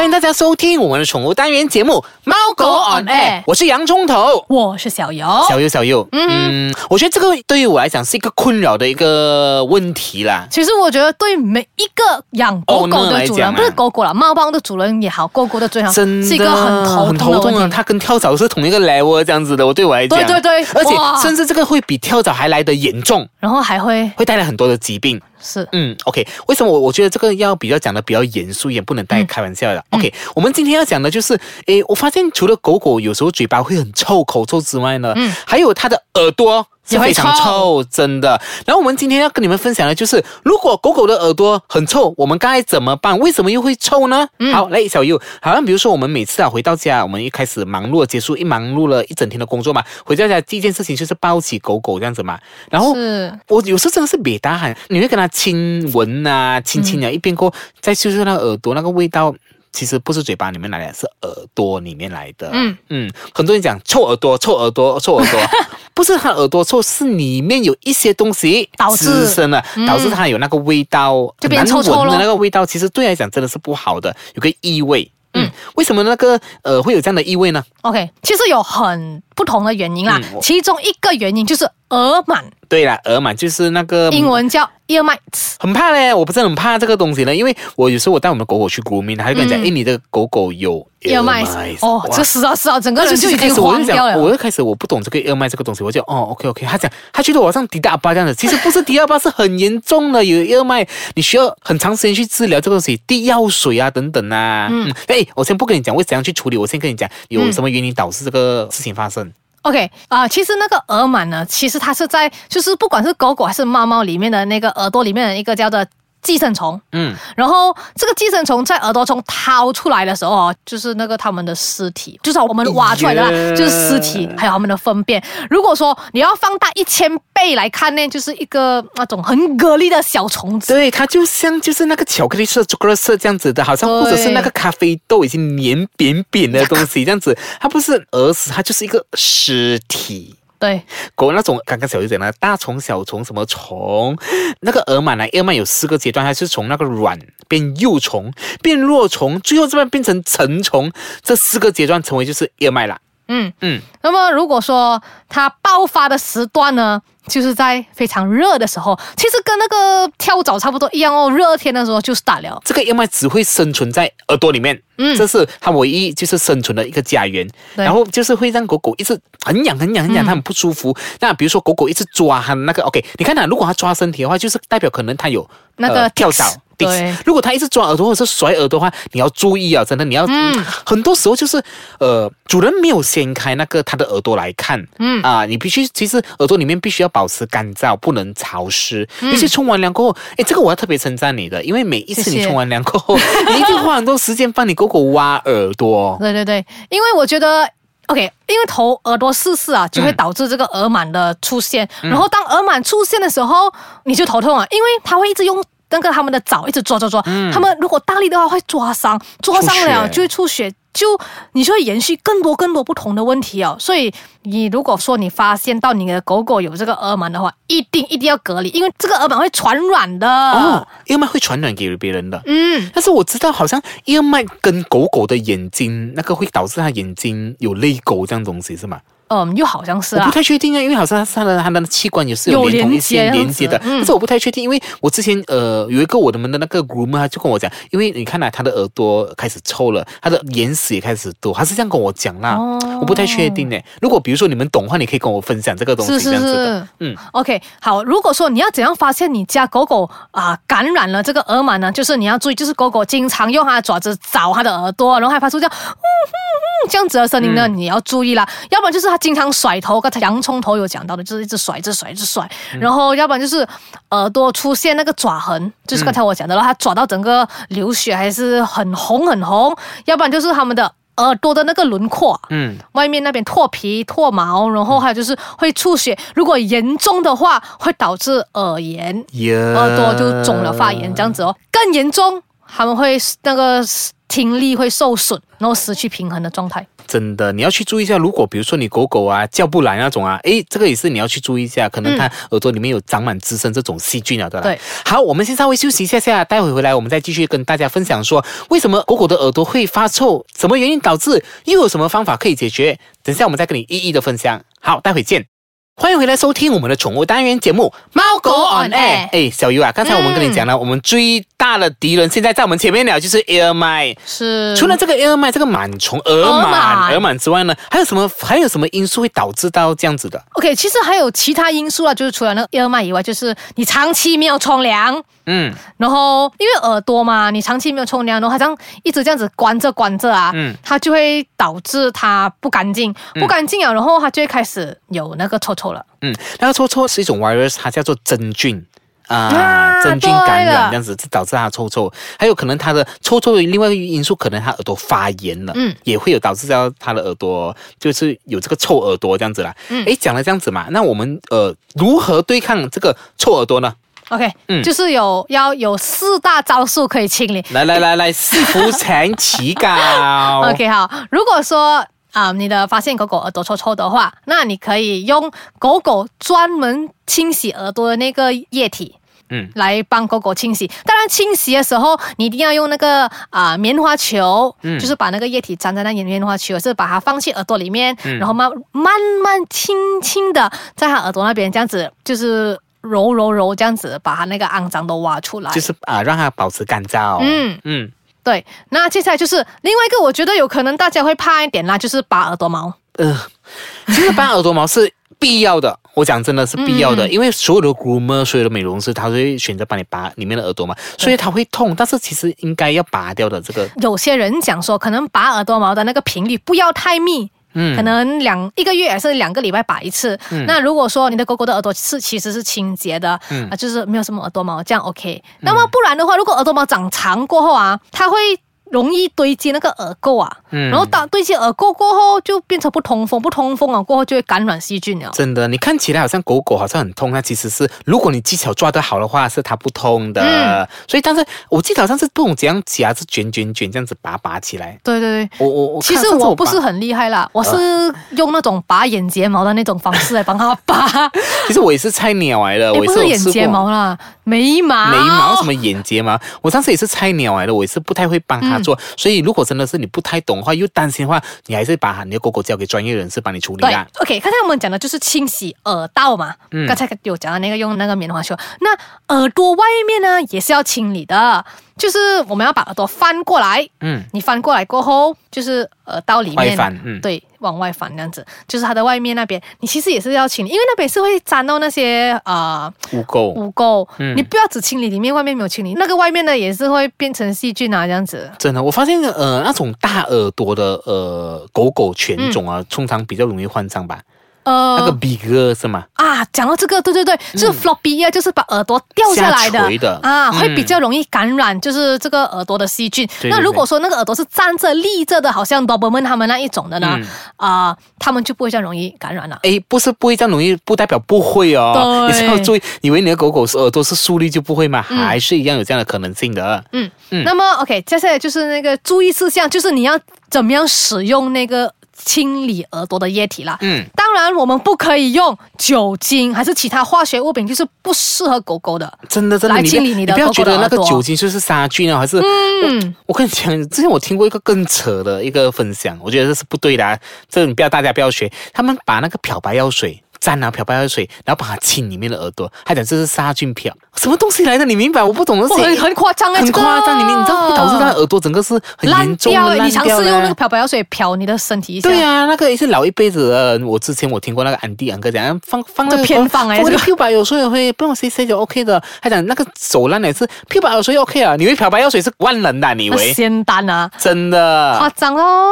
欢迎大家收听我们的宠物单元节目《猫狗 on air》，我是洋葱头。我是小游，小优，小优，嗯，我觉得这个对于我来讲是一个困扰的一个问题啦。其实我觉得对每一个养狗狗的主人，不是狗狗了，猫猫的主人也好，狗狗的主人也好，真的是一个很头很痛的问题。它跟跳蚤是同一个 level 这样子的，我对我来讲，对对对而且甚至这个会比跳蚤还来得严重，然后还会会带来很多的疾病。是。嗯，OK，为什么我我觉得这个要比较讲的比较严肃一点，不能带开玩笑的。OK，我们今天要讲的就是，诶，我发现除了狗狗有时候嘴巴会很臭、口臭之外呢，嗯，还有它的耳朵。是非常臭臭，真的。然后我们今天要跟你们分享的就是，如果狗狗的耳朵很臭，我们该怎么办？为什么又会臭呢？好，来小优，好像比如说我们每次啊回到家，我们一开始忙碌结束一忙碌了一整天的工作嘛，回到家第一件事情就是抱起狗狗这样子嘛，然后我有时候真的是别大喊，你会跟它亲吻啊，亲亲啊，一边过后再嗅嗅那个耳朵那个味道。其实不是嘴巴里面来的，是耳朵里面来的。嗯。嗯，很多人讲臭耳朵，臭耳朵，臭耳朵，不是他耳朵臭，是里面有一些东西导致。滋生了，导致他有那个味道，就变很难闻的臭臭咯那个味道，其实对来讲真的是不好的，有个异味。嗯，为什么那个呃会有这样的异味呢？OK。其实有很不同的原因啦，嗯我其中一个原因就是耳螨，对啦，耳螨就是那个英文叫 ear mites。很怕嘞，我不是很怕这个东西呢，因为我有时候我带我们的狗狗去 grooming，他就跟你讲，嗯哎、你的狗狗有 ear mites，哦，这是啊是啊，整个人就已经黄掉了。我就开始我不懂这个 ear mites 这个东西，我就哦 OK OK，他讲他觉得我好像迪大巴这样子，其实不是迪大巴，是很严重的，有 ear mites，你需要很长时间去治疗这个东西，滴药水啊等等啊。嗯，哎、我先不跟你讲我怎样去处理，我先跟你讲有什么原因导致这个事情发生。OK 啊、其实那个耳螨呢，其实它是在就是不管是狗狗还是猫猫里面的那个耳朵里面的一个叫做寄生虫。嗯，然后这个寄生虫在耳朵中掏出来的时候哦，就是那个他们的尸体，就是我们挖出来的就是尸体，还有他们的粪便。如果说你要放大一千倍来看呢，就是一个那种很蛤蜊的小虫子。对，它就像就是那个巧克力色、朱古力色这样子的，好像或者是那个咖啡豆已经黏扁扁的东西这样子，它不是耳屎，它就是一个尸体。对，狗那种刚刚小鱼讲的大虫、小虫什么虫，那个耳螨呢，耳螨有四个阶段，它是从那个卵变幼虫，变弱虫，最后这边变成成虫，这四个阶段成为就是耳螨了。嗯嗯，那么如果说它爆发的时段呢，就是在非常热的时候，其实跟那个跳蚤差不多一样哦，热天的时候就 start 了。这个耳螨只会生存在耳朵里面，嗯这是它唯一就是生存的一个家园。然后就是会让狗狗一直很痒很痒很痒，它很不舒服。那比如说狗狗一直抓它那个，OK，你看它如果它抓身体的话，就是代表可能它有那个呃、跳蚤。对如果它一直抓耳朵或者是甩耳朵的话，你要注意啊，真的，你要、嗯很多时候就是呃，主人没有掀开那个它的耳朵来看，嗯啊，你必须其实耳朵里面必须要保持干燥，不能潮湿。嗯尤其冲完凉过后，哎，这个我要特别称赞你的，因为每一次你冲完凉过后，你一定花很多时间帮你狗狗挖耳朵。对对对，因为我觉得。OK，因为头耳朵试试啊，就会导致这个耳螨的出现。然后当耳螨出现的时候，你就头痛啊，因为它会一直用那个他们的爪一直抓抓抓。他们如果大力的话会抓伤，抓伤了就会出血，就你就会延续更多更多不同的问题哦。所以你如果说你发现到你的狗狗有这个耳螨的话，一定一定要隔离，因为这个耳螨会传染的。哦，耳螨会传染给别人的。嗯，但是我知道，好像耳螨跟狗狗的眼睛那个会导致它眼睛有泪沟这样东西是吗？嗯，又好像是啊我不。太确定啊，因为好像它的它的器官也是有连同一些连接的，但是我不太确定，因为我之前呃有一个我的们的那个 groomer 他就跟我讲，因为你看啊，他的耳朵开始臭了，他的眼屎也开始多，他是这样跟我讲啦，哦我不太确定呢。如果比如说你们懂的话，你可以跟我分享这个东西，是是这样子的是，嗯。OK，好。如果说你要怎样发现你家狗狗啊、感染了这个耳螨呢？就是你要注意，就是狗狗经常用它的爪子找它的耳朵，然后还发出这样嗯嗯嗯这样子的声音呢，你要注意啦。要不然就是他经常甩头，刚才洋葱头有讲到的，就是一直甩、一直甩、一直甩。然后要不然就是耳朵出现那个爪痕，就是刚才我讲的了，它爪到整个流血还是很红很红。要不然就是他们的耳朵的那个轮廓，嗯，外面那边脱皮、脱毛，然后还有就是会出血，如果严重的话，会导致耳炎，耳朵就肿了发炎这样子哦。更严重，他们会那个听力会受损，然后失去平衡的状态。真的，你要去注意一下。如果比如说你狗狗啊叫不来那种啊，诶，这个也是你要去注意一下，可能它耳朵里面有长满滋生这种细菌了，对吧？对。好，我们先稍微休息一下下，待会回来我们再继续跟大家分享说，为什么狗狗的耳朵会发臭，什么原因导致，又有什么方法可以解决？等一下我们再跟你一一的分享。好，待会见。欢迎回来收听我们的宠物单元节目《猫狗 on air》。哎，小优啊，刚才我们跟你讲了，我们最大的敌人现在在我们前面了，就是 air 麦。是除了这个 air 麦这个螨虫耳耳螨螨耳螨之外呢，还有什么还有什么因素会导致到这样子的？OK，其实还有其他因素啊，就是除了那个耳麦以外，就是你长期没有冲凉。嗯然后因为耳朵嘛，你长期没有冲凉，然后它这样一直这样子关着关着啊，嗯它就会导致它不干净，不干净啊，然后它就会开始有那个臭臭了。嗯，那个臭臭是一种 virus，它叫做真菌。啊，啊真菌感染这样子，就导致它臭臭。还有可能它的臭臭的另外一个因素，可能它耳朵发炎了，嗯，也会有导致到它的耳朵就是有这个臭耳朵这样子啦。嗯诶，讲了这样子嘛，那我们呃如何对抗这个臭耳朵呢？OK，、嗯就是有要有四大招数可以清理。来来来来，四福前起稿。OK，好，如果说啊、你的发现狗狗耳朵臭臭的话，那你可以用狗狗专门清洗耳朵的那个液体。嗯来帮狗狗清洗。当然，清洗的时候你一定要用那个啊、棉花球，嗯就是把那个液体粘在那棉花球，是把它放进耳朵里面，嗯然后慢慢慢轻轻的在它耳朵那边这样子，就是揉揉揉这样子，把它那个肮脏都挖出来。就是啊，让它保持干燥。嗯嗯，对，那接下来就是另外一个，我觉得有可能大家会怕一点啦，就是拔耳朵毛。呃，其实拔耳朵毛是必要的，我讲真的是必要的，嗯因为所有的 groomer、所有的美容师，他都会选择帮你拔里面的耳朵嘛，所以它会痛，但是其实应该要拔掉的这个，有些人讲说，可能拔耳朵毛的那个频率不要太密。嗯可能两一个月还是两个礼拜拔一次。那如果说你的狗狗的耳朵是其实是清洁的，啊、嗯就是没有什么耳朵毛，这样 OK。那么不然的话，如果耳朵毛长长过后啊，它会容易堆积那个耳垢啊，嗯然后当堆积耳垢过后，就变成不通风，不通风啊过后就会感染细菌了。真的，你看起来好像狗狗好像很痛，它其实是如果你技巧抓得好的话，是它不痛的。嗯所以，但是我记得好像是不懂怎样夹，是卷卷卷这样子拔拔起来。对对对。我我我其实我不是很厉害啦，我是用那种拔眼睫毛的那种方式来帮它拔，其实我也是菜鸟来的，也我是眼睫。毛啦，眉毛，眉毛什么眼睫毛，我上次也是菜鸟来的，我也是不太会帮他做，所以如果真的是你不太懂的话，又担心的话，你还是把你的狗狗交给专业人士帮你处理啊。，OK，刚才我们讲的就是清洗耳道嘛，嗯。刚才有讲到那个用那个棉花球，那耳朵外面呢也是要清理的，就是我们要把耳朵翻过来，嗯，你翻过来过后，就是耳道里面翻嗯。对，往外翻这样子，就是它的外面那边，你其实也是要清理，因为那边是会沾到那些呃污垢。污垢，嗯。你不要只清理里面，外面没有清理，那个外面的也是会变成细菌啊，这样子。真的，我发现呃那种大耳朵的呃狗狗犬种啊，通常比较容易患上吧。呃，那个 big 是吗？啊，讲到这个，对对对，就是 floppy ear，就是把耳朵掉下来的下的啊，嗯会比较容易感染，就是这个耳朵的细菌。那如果说那个耳朵是站着立着的，好像 Doberman 他们那一种的呢，嗯啊、他们就不会这样容易感染了。哎，不是不会这样容易，不代表不会哦。对你是要注意，以为你的狗狗是耳朵是竖立就不会吗？嗯还是一样有这样的可能性的。嗯，嗯那么 OK，接下来就是那个注意事项，就是你要怎么样使用那个清理耳朵的液体啦。嗯，当然，我们不可以用酒精还是其他化学物品，就是不适合狗狗的。真的真的，来你不要清理你的不要觉得那个酒精就是杀菌啊，还是嗯，我跟你讲，之前我听过一个更扯的一个分享，我觉得这是不对的、啊，这你不要大家不要学。他们把那个漂白药水沾啊漂白药水，然后把它清里面的耳朵，他讲这是杀菌漂，什么东西来的？你明白？我不懂的哇很很夸张啊，很这个夸张，你明你知道会导致他的耳朵整个是很烂严重掉欸。的烂你尝试用那个。漂白药水漂你的身体一下。对啊，那个也是老一辈子的人。我之前我听过那个安迪安哥讲，放放那个这偏方哎放那个这个漂白药水会不用谁谁就 OK 的。他讲那个手烂也是漂白药水 OK 啊，你以为漂白药水是万能的啊？你以那为仙丹啊，真的？夸张哦。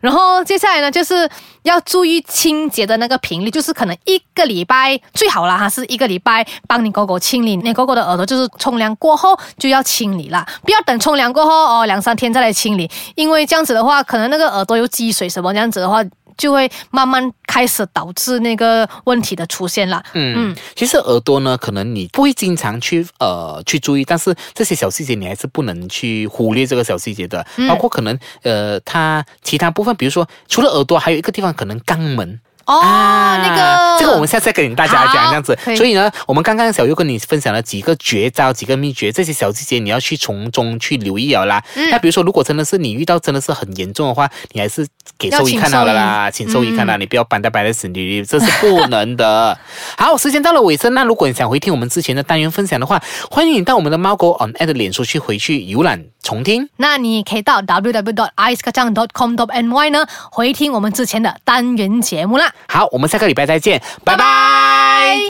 然后接下来呢，就是要注意清洁的那个频率，就是可能一个礼拜最好了，哈，是一个礼拜帮你狗狗清理你狗狗的耳朵，就是冲凉过后就要清理啦，不要等冲凉过后哦两三天再来清理，因为这样子的话，可能那个耳朵有积水什么这样子的话。就会慢慢开始导致那个问题的出现了。嗯，其实耳朵呢，可能你不会经常去呃去注意，但是这些小细节你还是不能去忽略这个小细节的，包括可能呃它其他部分，比如说除了耳朵，还有一个地方可能肛门。哦，啊那个这个我们下次再跟大家讲这样子。所以呢，我们刚刚小优跟你分享了几个绝招、几个秘诀，这些小细节你要去从中去留意了啦。嗯那比如说，如果真的是你遇到真的是很严重的话，你还是给兽医看到了啦，请兽医看到，嗯你不要搬到摆在死里，这是不能的。好，时间到了尾声，那如果你想回听我们之前的单元分享的话，欢迎你到我们的猫狗 on air 的脸书去回去浏览重听。那你可以到 w w w i c e k a c a n g c o m n y 呢回听我们之前的单元节目啦。好，我们下个礼拜再见，拜拜。